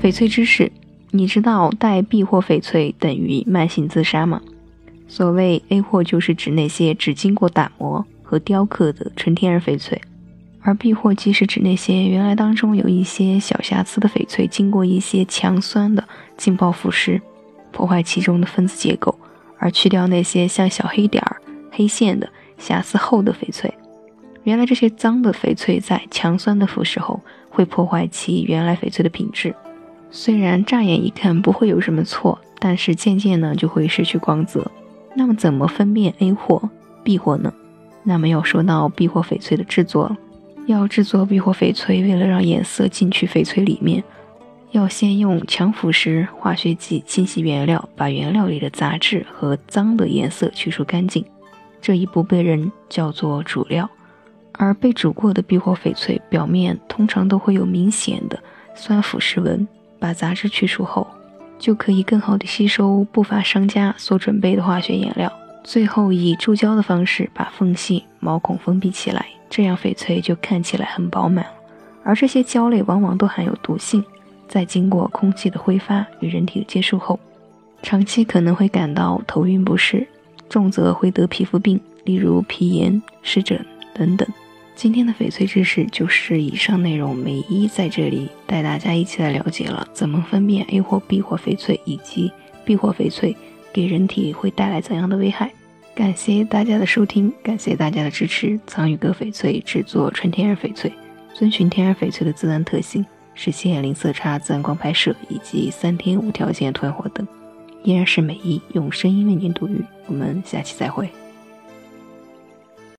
翡翠知识：你知道带 B 货翡翠等于慢性自杀吗？所谓 A 货，就是指那些只经过打磨和雕刻的纯天然翡翠，而 B 货即是指那些原来当中有一些小瑕疵的翡翠，经过一些强酸的浸泡腐蚀，破坏其中的分子结构，而去掉那些像小黑点儿、黑线的瑕疵后的翡翠。原来这些脏的翡翠在强酸的腐蚀后，会破坏其原来翡翠的品质。虽然乍眼一看不会有什么错，但是渐渐呢就会失去光泽。那么怎么分辨 A 货、B 货呢？那么要说到 B 货翡翠的制作。要制作 B 货翡翠，为了让颜色进去翡翠里面，要先用强腐蚀化学剂清洗原料，把原料里的杂质和脏的颜色去除干净。这一步被人叫做煮料。而被煮过的 B 货翡翠表面通常都会有明显的酸腐蚀纹，把杂质去除后，就可以更好的吸收不法商家所准备的化学颜料，最后以注胶的方式把缝隙、毛孔封闭起来，这样翡翠就看起来很饱满。而这些胶类往往都含有毒性，在经过空气的挥发与人体的接触后，长期可能会感到头晕不适，重则会得皮肤病，例如皮炎、湿疹等等。今天的翡翠知识就是以上内容，每一在这里带大家一起来了解了怎么分辨 A 货、B 货翡翠，以及 B 货翡翠给人体会带来怎样的危害。感谢大家的收听，感谢大家的支持。藏宇阁翡翠制作纯天然翡翠，遵循天然翡翠的自然特性，实现零色差、自然光拍摄以及三天无条件退货等，依然是美意用声音为您读语。我们下期再会。